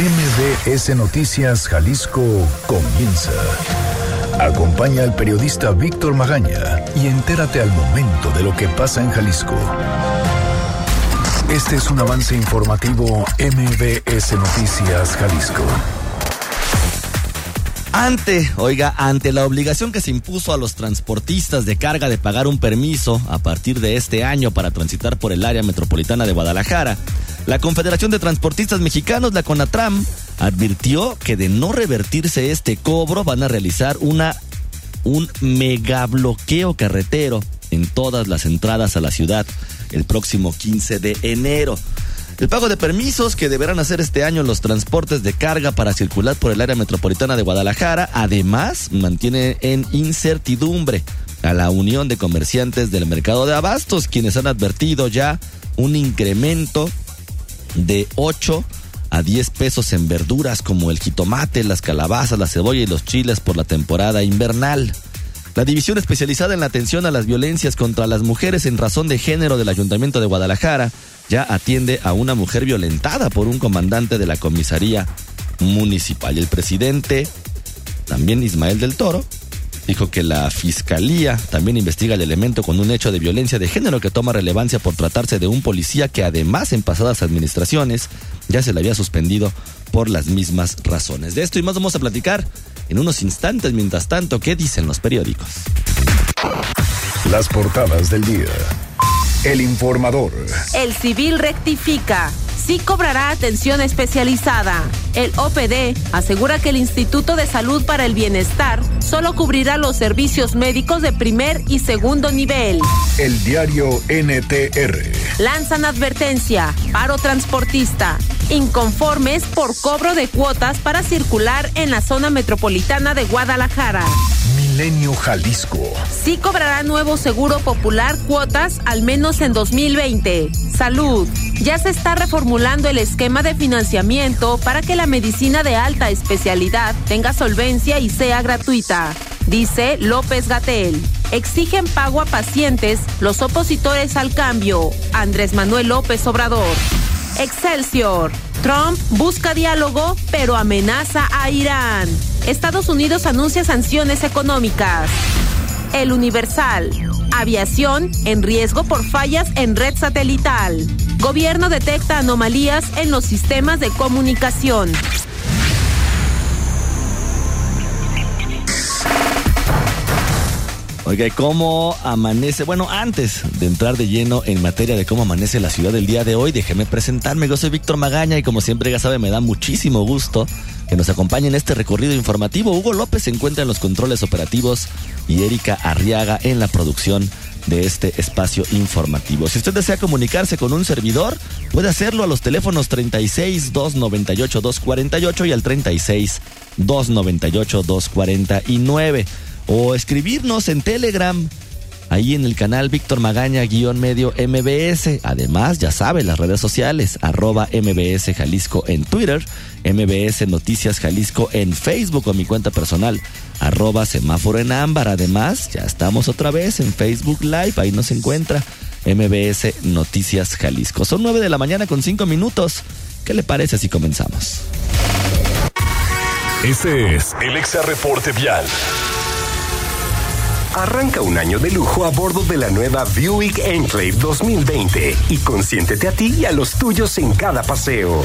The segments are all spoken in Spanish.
MBS Noticias Jalisco comienza. Acompaña al periodista Víctor Magaña y entérate al momento de lo que pasa en Jalisco. Este es un avance informativo MBS Noticias Jalisco. Ante, oiga, ante la obligación que se impuso a los transportistas de carga de pagar un permiso a partir de este año para transitar por el área metropolitana de Guadalajara, la Confederación de Transportistas Mexicanos, la CONATRAM, advirtió que de no revertirse este cobro van a realizar una un mega bloqueo carretero en todas las entradas a la ciudad el próximo 15 de enero. El pago de permisos que deberán hacer este año los transportes de carga para circular por el área metropolitana de Guadalajara, además mantiene en incertidumbre a la Unión de Comerciantes del Mercado de Abastos, quienes han advertido ya un incremento de 8 a 10 pesos en verduras como el jitomate, las calabazas, la cebolla y los chiles por la temporada invernal. La división especializada en la atención a las violencias contra las mujeres en razón de género del Ayuntamiento de Guadalajara ya atiende a una mujer violentada por un comandante de la comisaría municipal. El presidente, también Ismael del Toro, dijo que la fiscalía también investiga el elemento con un hecho de violencia de género que toma relevancia por tratarse de un policía que además en pasadas administraciones ya se le había suspendido por las mismas razones. De esto y más vamos a platicar en unos instantes. Mientras tanto, ¿qué dicen los periódicos? Las portadas del día. El informador. El civil rectifica sí cobrará atención especializada. El OPD asegura que el Instituto de Salud para el Bienestar solo cubrirá los servicios médicos de primer y segundo nivel. El diario NTR. Lanzan advertencia, paro transportista, inconformes por cobro de cuotas para circular en la zona metropolitana de Guadalajara. Sí cobrará nuevo seguro popular cuotas al menos en 2020. Salud. Ya se está reformulando el esquema de financiamiento para que la medicina de alta especialidad tenga solvencia y sea gratuita, dice López Gatel. Exigen pago a pacientes los opositores al cambio. Andrés Manuel López Obrador. Excelsior. Trump busca diálogo, pero amenaza a Irán. Estados Unidos anuncia sanciones económicas. El Universal. Aviación en riesgo por fallas en red satelital. Gobierno detecta anomalías en los sistemas de comunicación. Oiga, ¿cómo amanece? Bueno, antes de entrar de lleno en materia de cómo amanece la ciudad del día de hoy, déjeme presentarme. Yo soy Víctor Magaña y como siempre ya sabe, me da muchísimo gusto que nos acompañe en este recorrido informativo. Hugo López se encuentra en los controles operativos y Erika Arriaga en la producción de este espacio informativo. Si usted desea comunicarse con un servidor, puede hacerlo a los teléfonos 36 298 248 y al 36 298 249 o escribirnos en Telegram, ahí en el canal Víctor Magaña guion medio MBS. Además, ya sabe, las redes sociales, arroba MBS Jalisco en Twitter, MBS Noticias Jalisco en Facebook o mi cuenta personal, arroba semáforo en ámbar. Además, ya estamos otra vez en Facebook Live, ahí nos encuentra MBS Noticias Jalisco. Son nueve de la mañana con cinco minutos. ¿Qué le parece si comenzamos? Este es el Exa Reporte Vial. Arranca un año de lujo a bordo de la nueva Buick Enclave 2020 y consiéntete a ti y a los tuyos en cada paseo.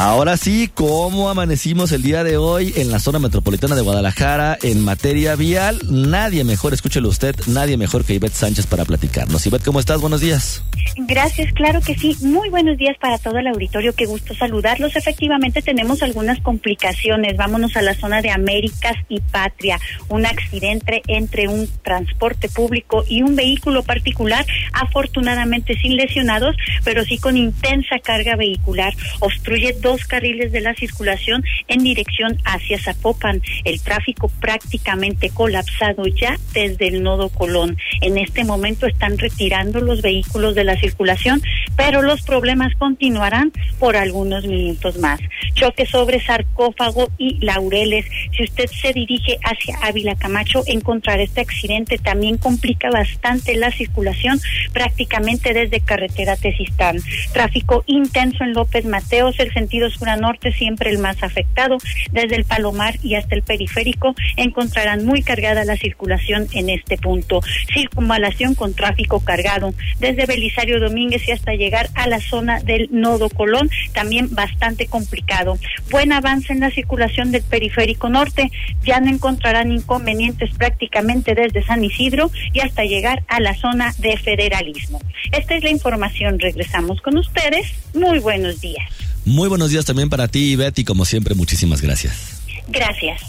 Ahora sí, ¿cómo amanecimos el día de hoy en la zona metropolitana de Guadalajara en materia vial? Nadie mejor, escúchelo usted, nadie mejor que Ivette Sánchez para platicarnos. Ivette, ¿cómo estás? Buenos días. Gracias, claro que sí. Muy buenos días para todo el auditorio. Qué gusto saludarlos. Efectivamente, tenemos algunas complicaciones. Vámonos a la zona de Américas y Patria. Un accidente entre un transporte público y un vehículo particular, afortunadamente sin lesionados, pero sí con intensa carga vehicular. Obstruye carriles de la circulación en dirección hacia Zapopan. El tráfico prácticamente colapsado ya desde el nodo Colón. En este momento están retirando los vehículos de la circulación, pero los problemas continuarán por algunos minutos más. Choque sobre sarcófago y laureles. Si usted se dirige hacia Ávila Camacho, encontrar este accidente también complica bastante la circulación prácticamente desde carretera Tesistán. Tráfico intenso en López Mateos, el centro sentido sur a norte, siempre el más afectado. Desde el Palomar y hasta el periférico encontrarán muy cargada la circulación en este punto. Circunvalación con tráfico cargado. Desde Belisario Domínguez y hasta llegar a la zona del Nodo Colón, también bastante complicado. Buen avance en la circulación del periférico norte. Ya no encontrarán inconvenientes prácticamente desde San Isidro y hasta llegar a la zona de federalismo. Esta es la información. Regresamos con ustedes. Muy buenos días. Muy buenos días también para ti, Betty. Como siempre, muchísimas gracias. Gracias.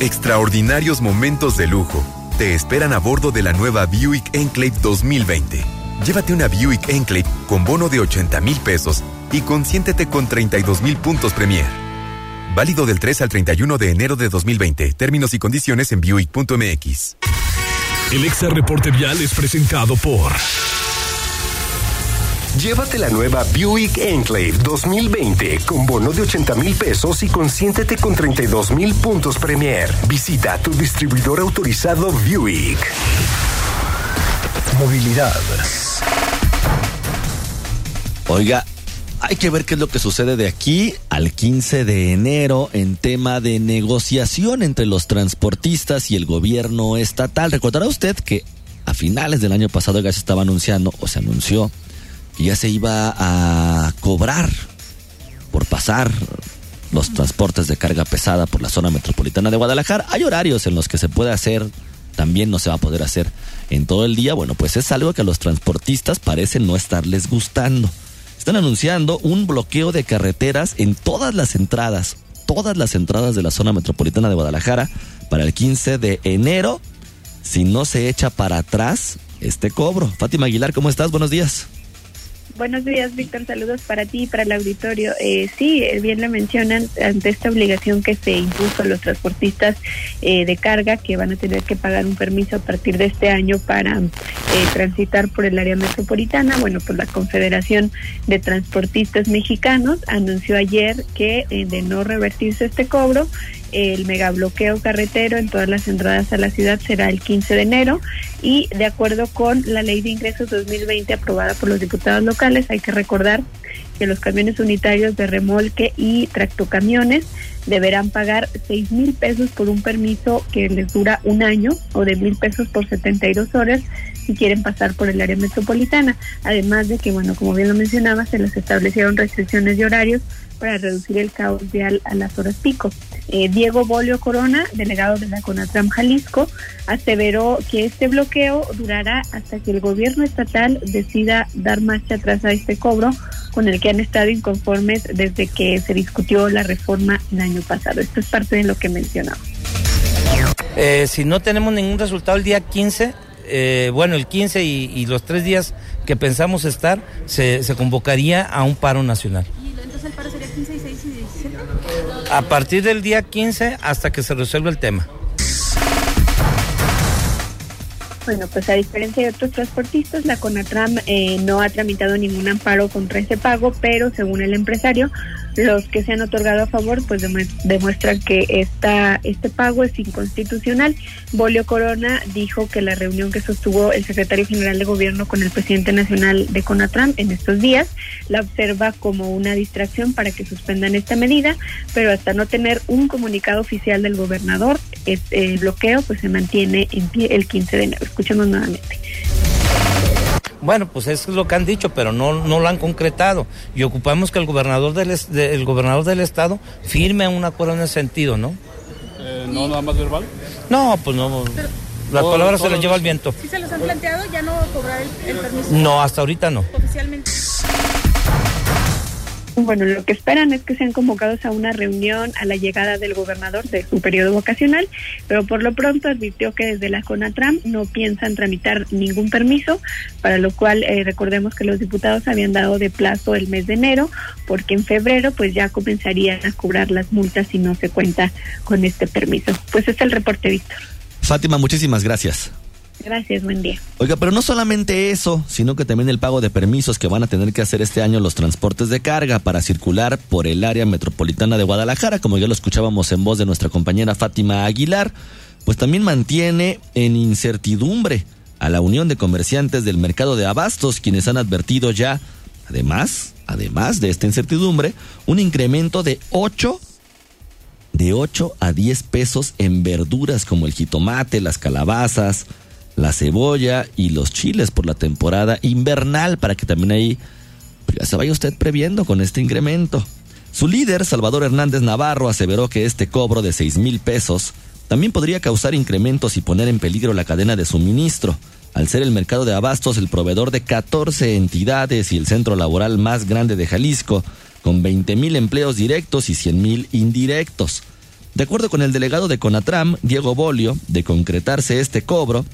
Extraordinarios momentos de lujo te esperan a bordo de la nueva Buick Enclave 2020. Llévate una Buick Enclave con bono de 80 mil pesos y consiéntete con 32 mil puntos Premier. Válido del 3 al 31 de enero de 2020. Términos y condiciones en Buick.mx. El Exa Reporte Vial es presentado por. Llévate la nueva Buick Enclave 2020 con bono de 80 mil pesos y consiéntete con 32 mil puntos Premier. Visita tu distribuidor autorizado Buick. Movilidad. Oiga, hay que ver qué es lo que sucede de aquí al 15 de enero en tema de negociación entre los transportistas y el gobierno estatal. Recordará usted que a finales del año pasado ya se estaba anunciando o se anunció que ya se iba a cobrar por pasar los transportes de carga pesada por la zona metropolitana de Guadalajara. Hay horarios en los que se puede hacer, también no se va a poder hacer en todo el día. Bueno, pues es algo que a los transportistas parece no estarles gustando. Están anunciando un bloqueo de carreteras en todas las entradas, todas las entradas de la zona metropolitana de Guadalajara para el 15 de enero, si no se echa para atrás este cobro. Fátima Aguilar, ¿cómo estás? Buenos días. Buenos días, Víctor. Saludos para ti y para el auditorio. Eh, sí, eh, bien lo mencionan, ante esta obligación que se impuso a los transportistas eh, de carga, que van a tener que pagar un permiso a partir de este año para eh, transitar por el área metropolitana. Bueno, pues la Confederación de Transportistas Mexicanos anunció ayer que eh, de no revertirse este cobro, el megabloqueo carretero en todas las entradas a la ciudad será el 15 de enero y de acuerdo con la ley de ingresos 2020 aprobada por los diputados locales, hay que recordar que los camiones unitarios de remolque y tractocamiones deberán pagar seis mil pesos por un permiso que les dura un año o de mil pesos por 72 horas si quieren pasar por el área metropolitana. Además de que, bueno, como bien lo mencionaba, se les establecieron restricciones de horarios para reducir el caos vial a las horas pico. Eh, Diego Bolio Corona, delegado de la CONATRAM Jalisco, aseveró que este bloqueo durará hasta que el gobierno estatal decida dar marcha atrás a este cobro con el que han estado inconformes desde que se discutió la reforma el año pasado. Esto es parte de lo que mencionaba. Eh, si no tenemos ningún resultado el día 15, eh, bueno, el 15 y, los tres días que pensamos estar, se convocaría a un paro nacional. A partir del día 15 hasta que se resuelva el tema. Bueno, pues a diferencia de otros transportistas, la CONATRAM eh, no ha tramitado ningún amparo contra ese pago, pero según el empresario, los que se han otorgado a favor pues demuestran que esta, este pago es inconstitucional. Bolio Corona dijo que la reunión que sostuvo el secretario general de gobierno con el presidente nacional de CONATRAM en estos días la observa como una distracción para que suspendan esta medida, pero hasta no tener un comunicado oficial del gobernador, el bloqueo pues se mantiene en pie el 15 de enero. Escuchemos nuevamente. Bueno, pues eso es lo que han dicho, pero no, no lo han concretado. Y ocupamos que el gobernador del, de, el gobernador del estado firme un acuerdo en ese sentido, ¿no? Eh, ¿No nada más verbal? No, pues no. Pero, las palabras se las lleva el viento. ¿Sí se los han planteado ya no cobrar el, el permiso? No, hasta ahorita no. Oficialmente. Bueno, lo que esperan es que sean convocados a una reunión a la llegada del gobernador de su periodo vacacional, pero por lo pronto advirtió que desde la CONATRAM no piensan tramitar ningún permiso, para lo cual eh, recordemos que los diputados habían dado de plazo el mes de enero, porque en febrero pues ya comenzarían a cobrar las multas si no se cuenta con este permiso. Pues este es el reporte, Víctor. Fátima, muchísimas gracias. Gracias, buen día. Oiga, pero no solamente eso, sino que también el pago de permisos que van a tener que hacer este año los transportes de carga para circular por el área metropolitana de Guadalajara, como ya lo escuchábamos en voz de nuestra compañera Fátima Aguilar, pues también mantiene en incertidumbre a la Unión de Comerciantes del Mercado de Abastos, quienes han advertido ya, además, además de esta incertidumbre, un incremento de 8 de 8 a 10 pesos en verduras como el jitomate, las calabazas, la cebolla y los chiles por la temporada invernal para que también ahí pues, se vaya usted previendo con este incremento. Su líder, Salvador Hernández Navarro, aseveró que este cobro de 6 mil pesos también podría causar incrementos y poner en peligro la cadena de suministro, al ser el mercado de abastos el proveedor de 14 entidades y el centro laboral más grande de Jalisco, con 20 mil empleos directos y 100 mil indirectos. De acuerdo con el delegado de Conatram, Diego Bolio, de concretarse este cobro,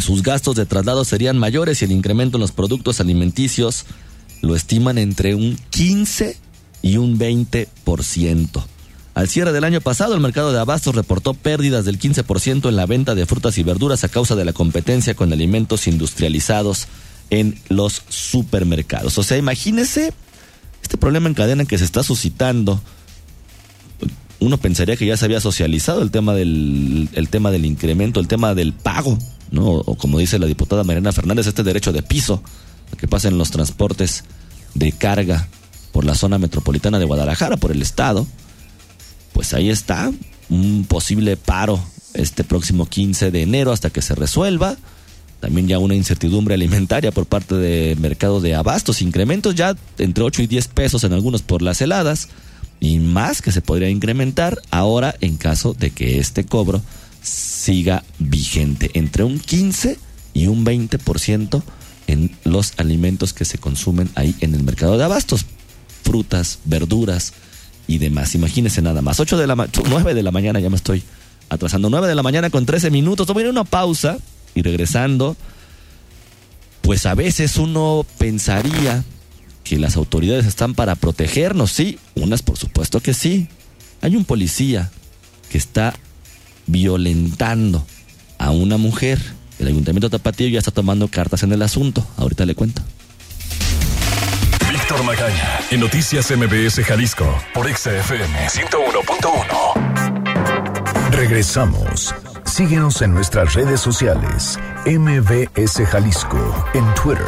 sus gastos de traslado serían mayores y el incremento en los productos alimenticios lo estiman entre un 15 y un 20%. Al cierre del año pasado, el mercado de abastos reportó pérdidas del 15% en la venta de frutas y verduras a causa de la competencia con alimentos industrializados en los supermercados. O sea, imagínese este problema en cadena que se está suscitando. Uno pensaría que ya se había socializado el tema del, el tema del incremento, el tema del pago, O como dice la diputada Mariana Fernández, este derecho de piso que pasa en los transportes de carga por la zona metropolitana de Guadalajara, por el estado, pues ahí está, un posible paro este próximo 15 de enero hasta que se resuelva. También ya una incertidumbre alimentaria por parte del mercado de abastos, incrementos ya entre 8 y 10 pesos en algunos por las heladas y más que se podría incrementar ahora en caso de que este cobro siga vigente, entre un 15 y un 20% en los alimentos que se consumen ahí en el mercado de abastos frutas, verduras y demás. Imagínense nada más. 8 de la 9 de la mañana, ya me estoy atrasando. 9 de la mañana con 13 minutos. Voy una pausa y regresando. Pues a veces uno pensaría que las autoridades están para protegernos. Sí, unas por supuesto que sí. Hay un policía que está violentando a una mujer. El ayuntamiento de Tapatío ya está tomando cartas en el asunto. Ahorita le cuento. Víctor Magaña, en Noticias MBS Jalisco, por XFM 101.1. Regresamos. Síguenos en nuestras redes sociales. MBS Jalisco en Twitter.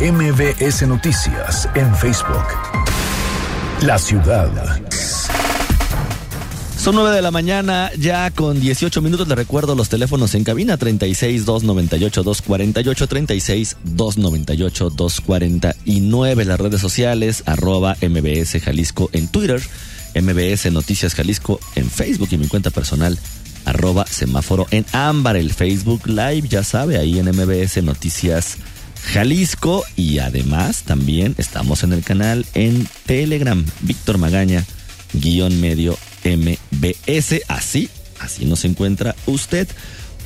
MBS Noticias en Facebook. La ciudad son 9 de la mañana, ya con 18 minutos. Le recuerdo los teléfonos en cabina: 36 298 248, 36 298 249. Las redes sociales, arroba MBS Jalisco en Twitter, MBS Noticias Jalisco en Facebook y mi cuenta personal, arroba semáforo en ámbar. El Facebook Live, ya sabe, ahí en MBS Noticias Jalisco. Y además, también estamos en el canal en Telegram, Víctor Magaña, guion medio MBS. Así, así nos encuentra usted.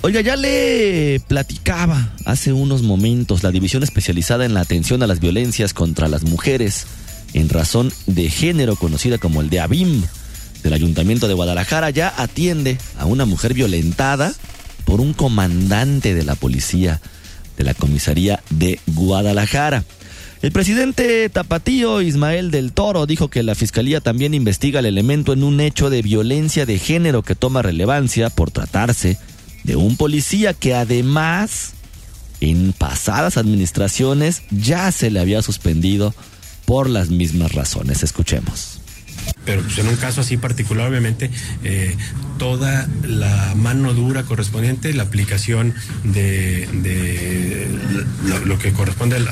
Oiga, ya le platicaba hace unos momentos la división especializada en la atención a las violencias contra las mujeres en razón de género, conocida como el de ABIM, del Ayuntamiento de Guadalajara, ya atiende a una mujer violentada por un comandante de la policía de la comisaría de Guadalajara. El presidente Tapatío Ismael del Toro dijo que la fiscalía también investiga el elemento en un hecho de violencia de género que toma relevancia por tratarse de un policía que además en pasadas administraciones ya se le había suspendido por las mismas razones. Escuchemos. Pero pues en un caso así particular, obviamente, eh, toda la mano dura correspondiente, la aplicación de, lo, que corresponde al,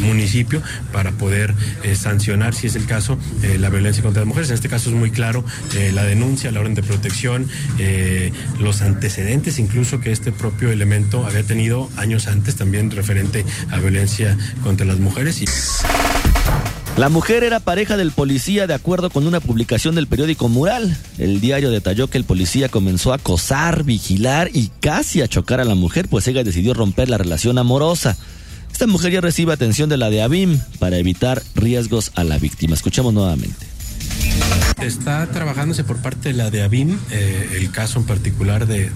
municipio para poder eh, sancionar, si es el caso, eh, la violencia contra las mujeres. En este caso es muy claro la denuncia, la orden de protección, los antecedentes incluso que este propio elemento había tenido años antes también referente a violencia contra las mujeres. La mujer era pareja del policía de acuerdo con una publicación del periódico Mural. El diario detalló que el policía comenzó a acosar, vigilar y casi a chocar a la mujer, pues ella decidió romper la relación amorosa. Esta mujer ya recibe atención de la de ABIM para evitar riesgos a la víctima. Escuchemos nuevamente. Está trabajándose por parte de la de ABIM, eh, el caso en particular de,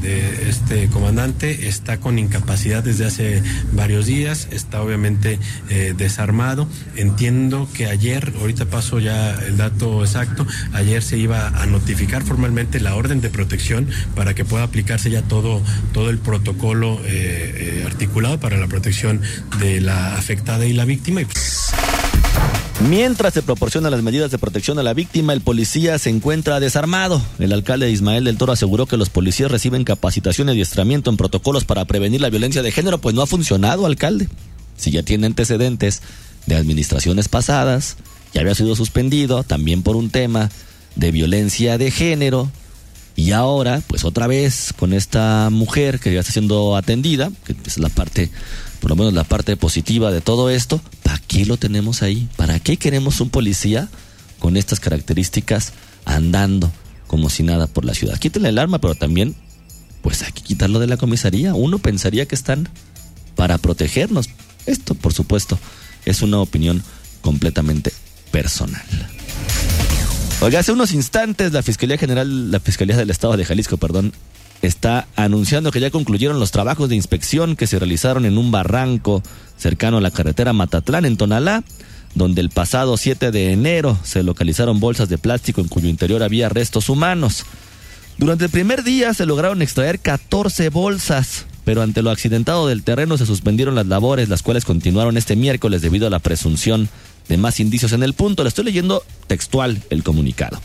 este comandante está con incapacidad desde hace varios días, está obviamente eh, desarmado. Entiendo que ayer, ahorita paso ya el dato exacto, ayer se iba a notificar formalmente la orden de protección para que pueda aplicarse ya todo, todo el protocolo eh, articulado para la protección de la afectada y la víctima. Mientras se proporcionan las medidas de protección a la víctima, el policía se encuentra desarmado. El alcalde Ismael del Toro aseguró que los policías reciben capacitación y adiestramiento en protocolos para prevenir la violencia de género, pues no ha funcionado, alcalde. Si ya tiene antecedentes de administraciones pasadas, ya había sido suspendido también por un tema de violencia de género, y ahora, pues otra vez con esta mujer que ya está siendo atendida, que es la parte por lo menos la parte positiva de todo esto, ¿para qué lo tenemos ahí? ¿Para qué queremos un policía con estas características andando como si nada por la ciudad? Quítenle el arma, pero también, pues hay que quitarlo de la comisaría. Uno pensaría que están para protegernos. Esto, por supuesto, es una opinión completamente personal. Oiga, hace unos instantes la Fiscalía General, la Fiscalía del Estado de Jalisco, perdón, está anunciando que ya concluyeron los trabajos de inspección que se realizaron en un barranco cercano a la carretera Matatlán en Tonalá, donde el pasado 7 de enero se localizaron bolsas de plástico en cuyo interior había restos humanos. Durante el primer día se lograron extraer 14 bolsas, pero ante lo accidentado del terreno se suspendieron las labores, las cuales continuaron este miércoles debido a la presunción de más indicios en el punto. Le estoy leyendo textual el comunicado.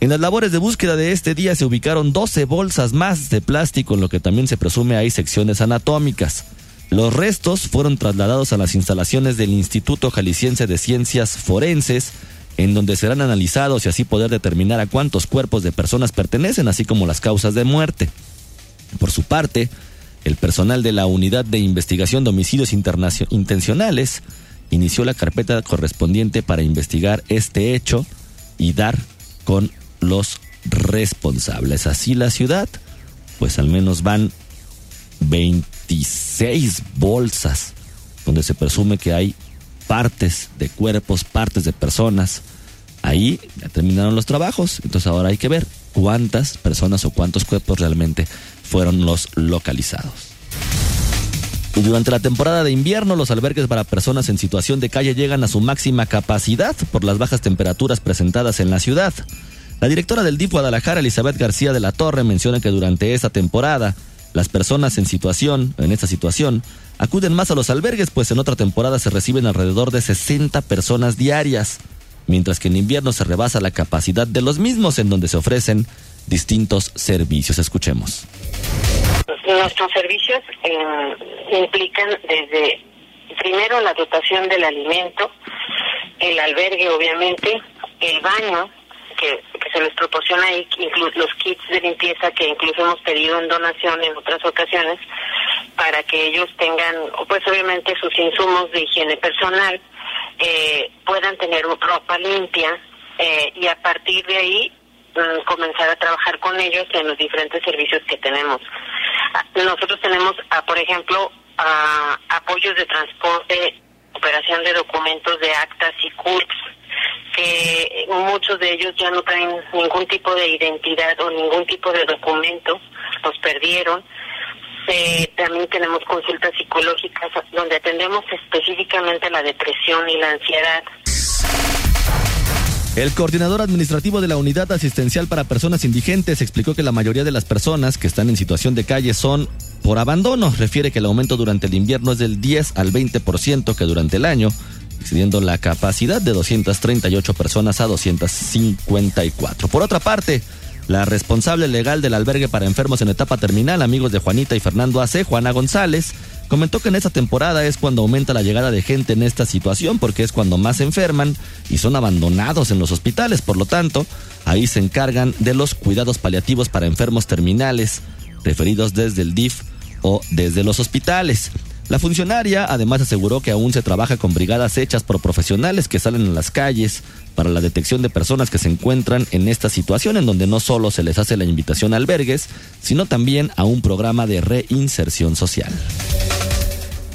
En las labores de búsqueda de este día se ubicaron 12 bolsas más de plástico, en lo que también se presume hay secciones anatómicas. Los restos fueron trasladados a las instalaciones del Instituto Jalisciense de Ciencias Forenses, en donde serán analizados y así poder determinar a cuántos cuerpos de personas pertenecen, así como las causas de muerte. Por su parte, el personal de la Unidad de Investigación de Homicidios Intencionales inició la carpeta correspondiente para investigar este hecho y dar con los responsables. Así la ciudad, pues al menos van 26 bolsas donde se presume que hay partes de cuerpos, partes de personas. Ahí ya terminaron los trabajos, entonces ahora hay que ver cuántas personas o cuántos cuerpos realmente fueron los localizados. Y durante la temporada de invierno, los albergues para personas en situación de calle llegan a su máxima capacidad por las bajas temperaturas presentadas en la ciudad. La directora del DIF Guadalajara, Elizabeth García de la Torre, menciona que durante esta temporada las personas en situación, en esta situación, acuden más a los albergues, pues en otra temporada se reciben alrededor de 60 personas diarias, mientras que en invierno se rebasa la capacidad de los mismos en donde se ofrecen distintos servicios. Escuchemos. Nuestros servicios eh, implican desde primero la dotación del alimento, el albergue obviamente, el baño, que, se les proporciona ahí, los kits de limpieza que incluso hemos pedido en donación en otras ocasiones, para que ellos tengan, pues obviamente sus insumos de higiene personal, eh, puedan tener ropa limpia eh, y a partir de ahí mm, comenzar a trabajar con ellos en los diferentes servicios que tenemos. Ah, nosotros tenemos, ah, por ejemplo, ah, apoyos de transporte, operación de documentos de actas y CURPS, que muchos de ellos ya no traen ningún tipo de identidad o ningún tipo de documento, los perdieron. Eh, también tenemos consultas psicológicas donde atendemos específicamente la depresión y la ansiedad. El coordinador administrativo de la Unidad Asistencial para Personas Indigentes explicó que la mayoría de las personas que están en situación de calle son por abandono. Refiere que el aumento durante el invierno es del 10 al 20% que durante el año excediendo la capacidad de 238 personas a 254. Por otra parte, la responsable legal del albergue para enfermos en etapa terminal, amigos de Juanita y Fernando AC, Juana González, comentó que en esta temporada es cuando aumenta la llegada de gente en esta situación porque es cuando más se enferman y son abandonados en los hospitales. Por lo tanto, ahí se encargan de los cuidados paliativos para enfermos terminales referidos desde el DIF o desde los hospitales. La funcionaria además aseguró que aún se trabaja con brigadas hechas por profesionales que salen a las calles para la detección de personas que se encuentran en esta situación en donde no solo se les hace la invitación a albergues, sino también a un programa de reinserción social.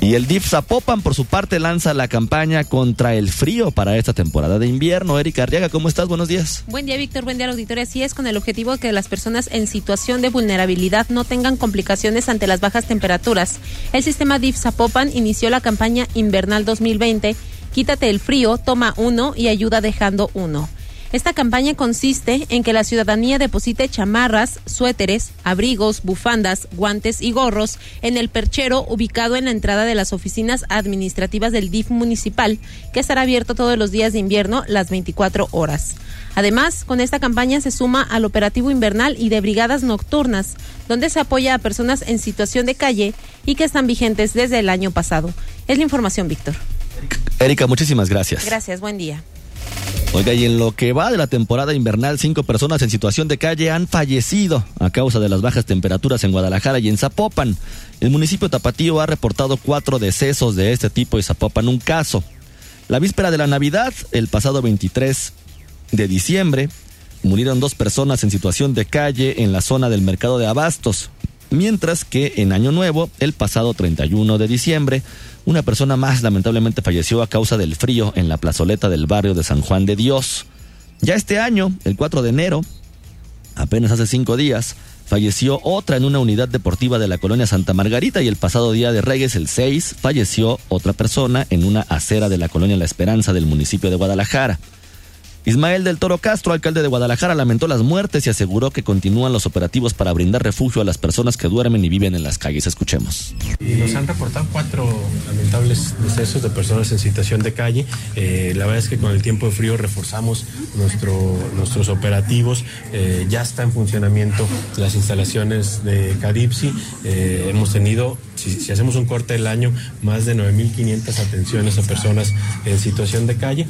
Y el DIF Zapopan, por su parte, lanza la campaña contra el frío para esta temporada de invierno. Erika Arriaga, ¿cómo estás? Buenos días. Buen día, Víctor. Buen día, auditorio. Así es, con el objetivo de que las personas en situación de vulnerabilidad no tengan complicaciones ante las bajas temperaturas. El sistema DIF Zapopan inició la campaña invernal 2020. Quítate el frío, toma uno y ayuda dejando uno. Esta campaña consiste en que la ciudadanía deposite chamarras, suéteres, abrigos, bufandas, guantes y gorros en el perchero ubicado en la entrada de las oficinas administrativas del DIF municipal, que estará abierto todos los días de invierno las 24 horas. Además, con esta campaña se suma al operativo invernal y de brigadas nocturnas, donde se apoya a personas en situación de calle y que están vigentes desde el año pasado. Es la información, Víctor. Erika, muchísimas gracias. Gracias, buen día. Oiga, y en lo que va de la temporada invernal, cinco personas en situación de calle han fallecido a causa de las bajas temperaturas en Guadalajara y en Zapopan. El municipio Tapatío ha reportado cuatro decesos de este tipo y Zapopan un caso. La víspera de la Navidad, el pasado 23 de diciembre, murieron dos personas en situación de calle en la zona del mercado de Abastos, mientras que en Año Nuevo, el pasado 31 de diciembre, una persona más lamentablemente falleció a causa del frío en la plazoleta del barrio de San Juan de Dios. Ya este año, el 4 de enero, apenas hace cinco días, falleció otra en una unidad deportiva de la colonia Santa Margarita y el pasado día de Reyes, el 6, falleció otra persona en una acera de la colonia La Esperanza del municipio de Guadalajara. Ismael del Toro Castro, alcalde de Guadalajara, lamentó las muertes y aseguró que continúan los operativos para brindar refugio a las personas que duermen y viven en las calles. Escuchemos. Nos han reportado cuatro lamentables decesos de personas en situación de calle. Eh, la verdad es que con el tiempo de frío reforzamos nuestro, nuestros operativos. Eh, ya está en funcionamiento las instalaciones de Cadipsi. Eh, hemos tenido, si, si hacemos un corte del año, más de 9.500 atenciones a personas en situación de calle.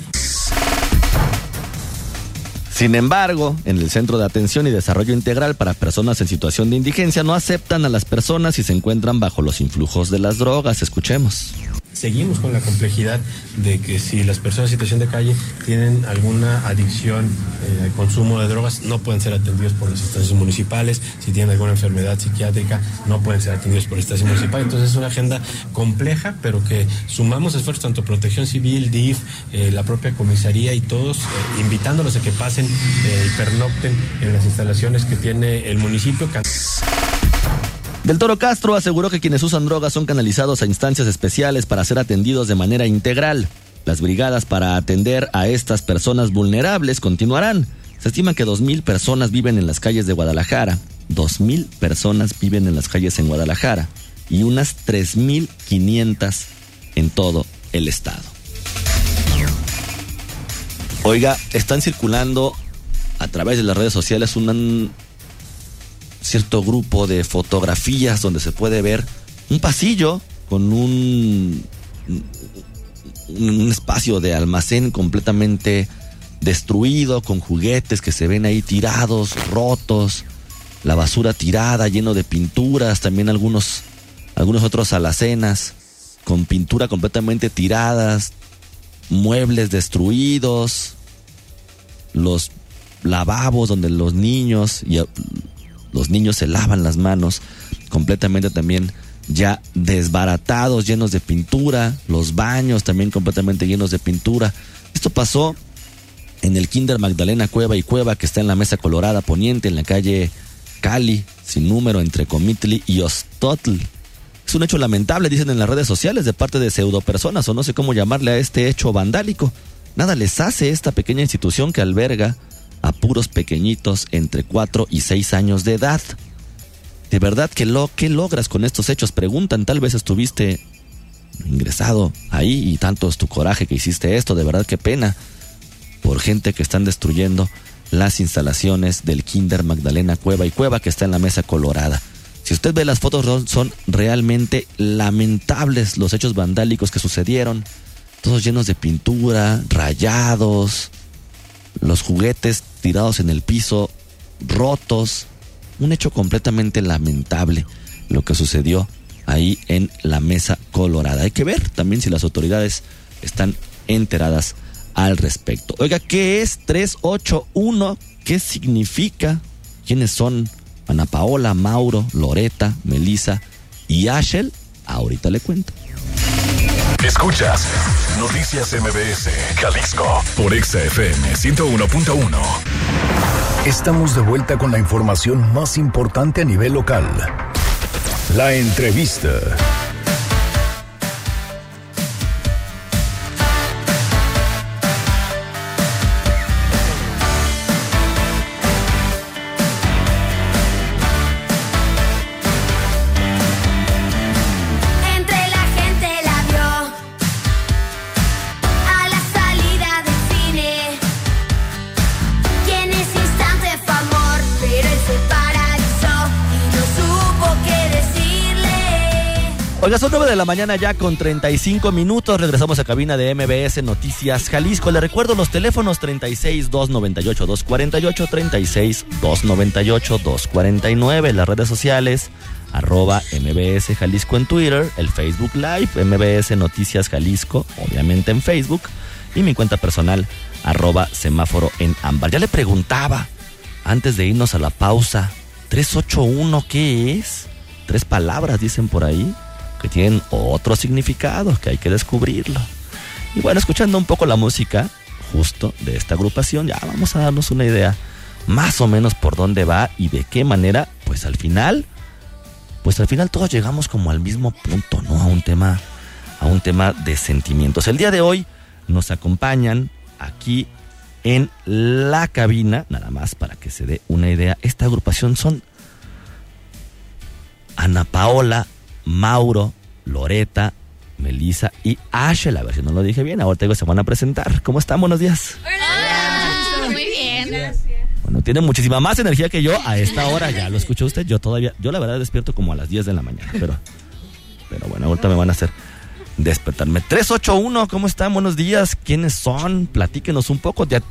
Sin embargo, en el Centro de Atención y Desarrollo Integral para Personas en Situación de Indigencia no aceptan a las personas si se encuentran bajo los influjos de las drogas. Escuchemos. Seguimos con la complejidad de que si las personas en situación de calle tienen alguna adicción eh, al consumo de drogas, no pueden ser atendidos por las instancias municipales. Si tienen alguna enfermedad psiquiátrica, no pueden ser atendidos por las instancias municipales. Entonces es una agenda compleja, pero que sumamos esfuerzos, tanto Protección Civil, DIF, eh, la propia comisaría y todos, eh, invitándolos a que pasen y pernocten en las instalaciones que tiene el municipio. Del Toro Castro aseguró que quienes usan drogas son canalizados a instancias especiales para ser atendidos de manera integral. Las brigadas para atender a estas personas vulnerables continuarán. Se estima que 2.000 personas viven en las calles de Guadalajara. 2.000 personas viven en las calles en Guadalajara y unas 3.500 en todo el estado. Oiga, están circulando a través de las redes sociales un cierto grupo de fotografías donde se puede ver un pasillo con un, un espacio de almacén completamente destruido, con juguetes que se ven ahí tirados, rotos, la basura tirada, lleno de pinturas, también algunos, algunos otros alacenas con pintura completamente tiradas, muebles destruidos, los lavabos donde los niños los niños se lavan las manos completamente también ya desbaratados, llenos de pintura, los baños también completamente llenos de pintura. Esto pasó en el Kinder Magdalena Cueva y Cueva que está en la Mesa Colorada Poniente en la calle Cali, sin número entre Comitli y Ostotl. Es un hecho lamentable, dicen en las redes sociales, de parte de pseudopersonas o no sé cómo llamarle a este hecho vandálico. Nada les hace esta pequeña institución que alberga a puros pequeñitos entre 4 y 6 años de edad. De verdad que lo que logras con estos hechos preguntan, tal vez estuviste ingresado ahí y tanto es tu coraje que hiciste esto, de verdad qué pena por gente que están destruyendo las instalaciones del Kinder Magdalena Cueva y Cueva que está en la Mesa Colorada. Si usted ve las fotos son realmente lamentables los hechos vandálicos que sucedieron, todos llenos de pintura, rayados, los juguetes tirados en el piso, rotos. Un hecho completamente lamentable lo que sucedió ahí en la Mesa Colorada. Hay que ver también si las autoridades están enteradas al respecto. Oiga, ¿qué es 381? ¿Qué significa? ¿Quiénes son Ana Paola, Mauro, Loreta, Melissa y Ashel? Ahorita le cuento. Escuchas Noticias MBS, Jalisco, por XFM 101.1. Estamos de vuelta con la información más importante a nivel local. La entrevista. Oiga, son 9 de la mañana ya con 35 minutos. Regresamos a cabina de MBS Noticias Jalisco. Le recuerdo los teléfonos 36 298 248, 36 298 249, las redes sociales arroba MBS Jalisco en Twitter, el Facebook Live, MBS Noticias Jalisco, obviamente en Facebook, y mi cuenta personal, arroba semáforo en ámbar. Ya le preguntaba, antes de irnos a la pausa, 381, ¿qué es? Tres palabras dicen por ahí, que tienen otro significado, que hay que descubrirlo. Y bueno, escuchando un poco la música justo de esta agrupación, ya vamos a darnos una idea más o menos por dónde va y de qué manera, pues al final pues al final todos llegamos como al mismo punto, ¿no? A un tema, a un tema de sentimientos. El día de hoy nos acompañan aquí en la cabina, nada más para que se dé una idea. Esta agrupación son Ana Paola, Mauro, Loreta, Melissa y Ashel. A ver si no lo dije bien, ahorita digo, se van a presentar. ¿Cómo están? Buenos días. Hola, muy bien. Gracias. Bueno, tiene muchísima más energía que yo a esta hora, ya lo escuchó usted, yo todavía, yo la verdad despierto como a las 10 de la mañana, pero, pero bueno, ahorita me van a hacer despertarme. 381, ¿cómo están? Buenos días, ¿quiénes son? Platíquenos un poco, ya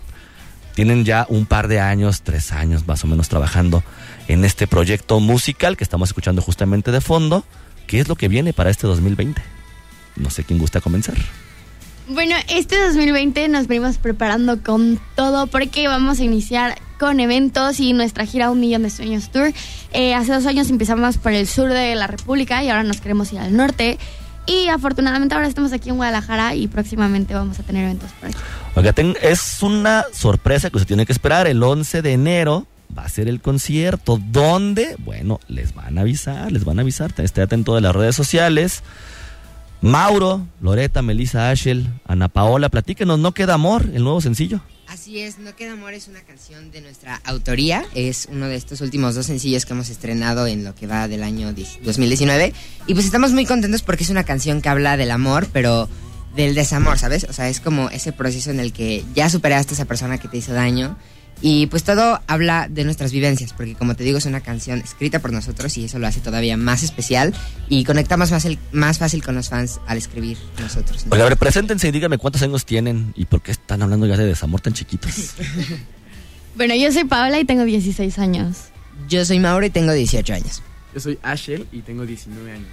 tienen ya un par de años, tres años más o menos trabajando en este proyecto musical que estamos escuchando justamente de fondo. ¿Qué es lo que viene para este 2020? No sé quién gusta comenzar. Bueno, este 2020 nos venimos preparando con todo porque vamos a iniciar con eventos y nuestra gira Un Millón de Sueños Tour. Eh, hace dos años empezamos por el sur de la República y ahora nos queremos ir al norte. Y afortunadamente ahora estamos aquí en Guadalajara y próximamente vamos a tener eventos por aquí. Es una sorpresa que se tiene que esperar. El 11 de enero va a ser el concierto. ¿Dónde? Bueno, les van a avisar, les van a avisar. Esté atento de las redes sociales. Mauro, Loreta, Melissa Ashel, Ana Paola, platíquenos, No Queda Amor, el nuevo sencillo. Así es, No Queda Amor es una canción de nuestra autoría, es uno de estos últimos dos sencillos que hemos estrenado en lo que va del año 2019 y pues estamos muy contentos porque es una canción que habla del amor, pero del desamor, ¿sabes? O sea, es como ese proceso en el que ya superaste a esa persona que te hizo daño y pues todo habla de nuestras vivencias, porque como te digo, es una canción escrita por nosotros y eso lo hace todavía más especial y conectamos más, el, más fácil con los fans al escribir nosotros. Oiga, a ver, preséntense y díganme cuántos años tienen y por qué están hablando ya de desamor tan chiquitos. bueno, yo soy Paola y tengo 16 años. Yo soy Mauro y tengo 18 años. Yo soy Ashel y tengo 19 años.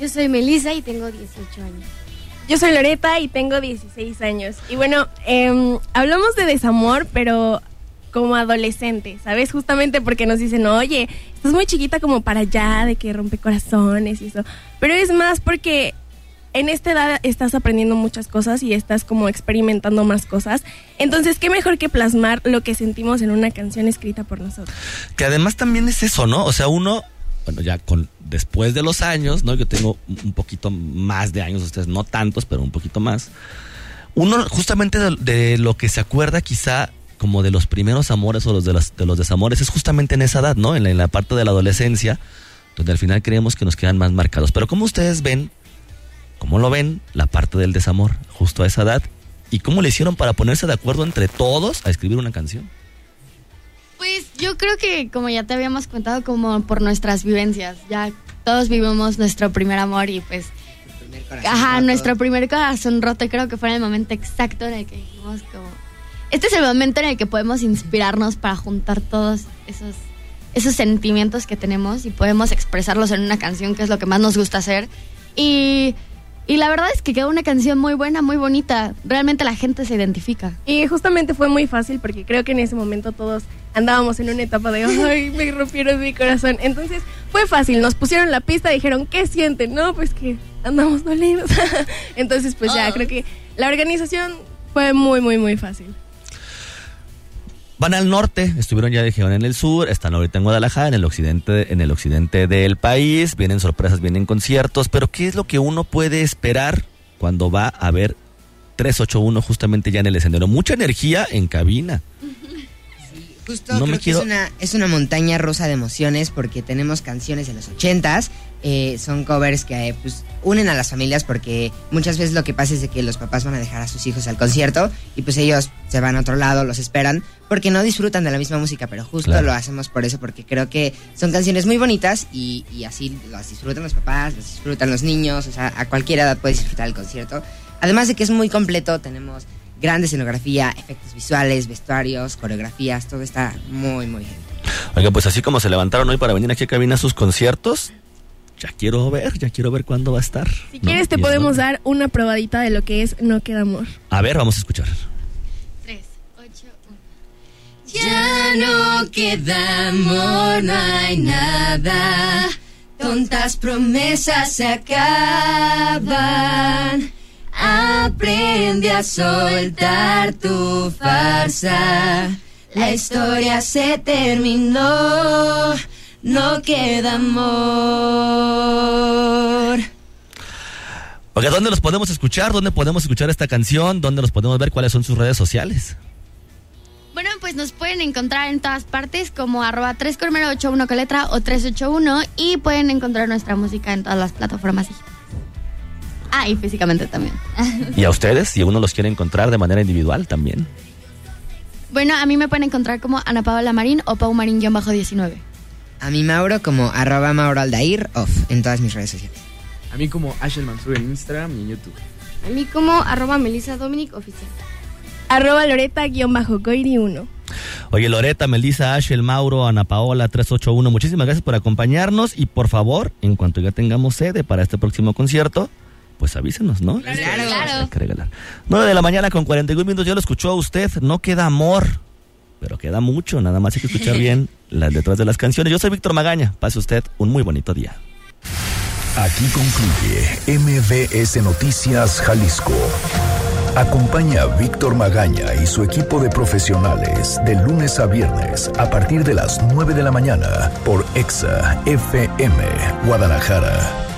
Yo soy Melissa y tengo 18 años. Yo soy Loreta y tengo 16 años. Y bueno, eh, hablamos de desamor, pero como adolescente, ¿sabes? Justamente porque nos dicen, oye, estás muy chiquita como para allá, de que rompe corazones y eso. Pero es más porque en esta edad estás aprendiendo muchas cosas y estás como experimentando más cosas. Entonces, qué mejor que plasmar lo que sentimos en una canción escrita por nosotros. Que además también es eso, ¿no? O sea, uno, bueno, ya con después de los años, ¿no? Yo tengo un poquito más de años, ustedes no tantos, pero un poquito más. Uno justamente de lo que se acuerda quizá como de los primeros amores o los de, los, de los desamores es justamente en esa edad, ¿no? En la, parte de la adolescencia, donde al final creemos que nos quedan más marcados. Pero ¿cómo ustedes ven, cómo lo ven, la parte del desamor justo a esa edad? ¿Y cómo le hicieron para ponerse de acuerdo entre todos a escribir una canción? Pues yo creo que, como ya te habíamos contado, como por nuestras vivencias, ya todos vivimos nuestro primer amor y pues... Ajá, nuestro primer corazón roto y creo que fue en el momento exacto en el que dijimos como este es el momento en el que podemos inspirarnos para juntar todos esos, esos sentimientos que tenemos y podemos expresarlos en una canción, que es lo que más nos gusta hacer. Y, y la verdad es que quedó una canción muy buena, muy bonita. Realmente la gente se identifica. Y justamente fue muy fácil porque creo que en ese momento todos andábamos en una etapa de, ay, me rompieron mi corazón. Entonces fue fácil, nos pusieron la pista, dijeron, ¿qué sienten? No, pues que andamos dolidos. Entonces, pues ya, ah. creo que la organización fue muy, muy, muy fácil. Van al norte, estuvieron ya dijeron en el sur, están ahorita en Guadalajara, en el occidente, en el occidente del país, vienen sorpresas, vienen conciertos, pero ¿qué es lo que uno puede esperar cuando va a ver 381 justamente ya en el escenario? Mucha energía en cabina. Justo creo que es una, es una montaña rosa de emociones porque tenemos canciones de los ochentas, eh, son covers que pues unen a las familias porque muchas veces lo que pasa es de que los papás van a dejar a sus hijos al concierto y pues ellos se van a otro lado, los esperan porque no disfrutan de la misma música, pero justo Claro. lo hacemos por eso porque creo que son canciones muy bonitas y, y así las disfrutan los papás, las disfrutan los niños, o sea, a cualquier edad puedes disfrutar el concierto. Además de que es muy completo, tenemos grande escenografía, efectos visuales, vestuarios, coreografías, todo está muy, muy bien. Oiga, pues así como se levantaron hoy para venir aquí a cabina a sus conciertos, ya quiero ver, ya quiero ver cuándo va a estar. Si ¿no? quieres te podemos dar una probadita de lo que es No Queda Amor. A ver, vamos a escuchar. Ya no queda amor, no hay nada. Tontas promesas se acaban. Aprende a soltar tu farsa. La historia se terminó. No queda amor. Oiga, ¿dónde los podemos escuchar? ¿Dónde podemos escuchar esta canción? ¿Dónde los podemos ver? ¿Cuáles son sus redes sociales? Bueno, pues nos pueden encontrar en todas partes como arroba 381 con letra o 381 y pueden encontrar nuestra música en todas las plataformas digitales. Ah, y físicamente también. Y a ustedes, si uno los quiere encontrar de manera individual también. bueno, a mí me pueden encontrar como Ana Paola Marín o Pau Marín-19. A mi Mauro como arroba Mauro Aldair off en todas mis redes sociales. A mí como Ashel Mansur en Instagram y en YouTube. A mí como arroba Melissa Dominic oficial. Arroba Loreta-Coiri 1. Oye, Loreta, Melissa, Ashel, Mauro, Ana Paola, 381, muchísimas gracias por acompañarnos y por favor, en cuanto ya tengamos sede para este próximo concierto, pues avísenos, ¿no? Claro. Hay que regalar. 9 de la mañana con 41 minutos, ya lo escuchó usted, no queda amor, pero queda mucho, nada más hay que escuchar bien las letras de las canciones. Yo soy Víctor Magaña, pase usted un muy bonito día. Aquí concluye MBS Noticias Jalisco. Acompaña a Víctor Magaña y su equipo de profesionales de lunes a viernes a partir de las 9 de la mañana por EXA FM Guadalajara.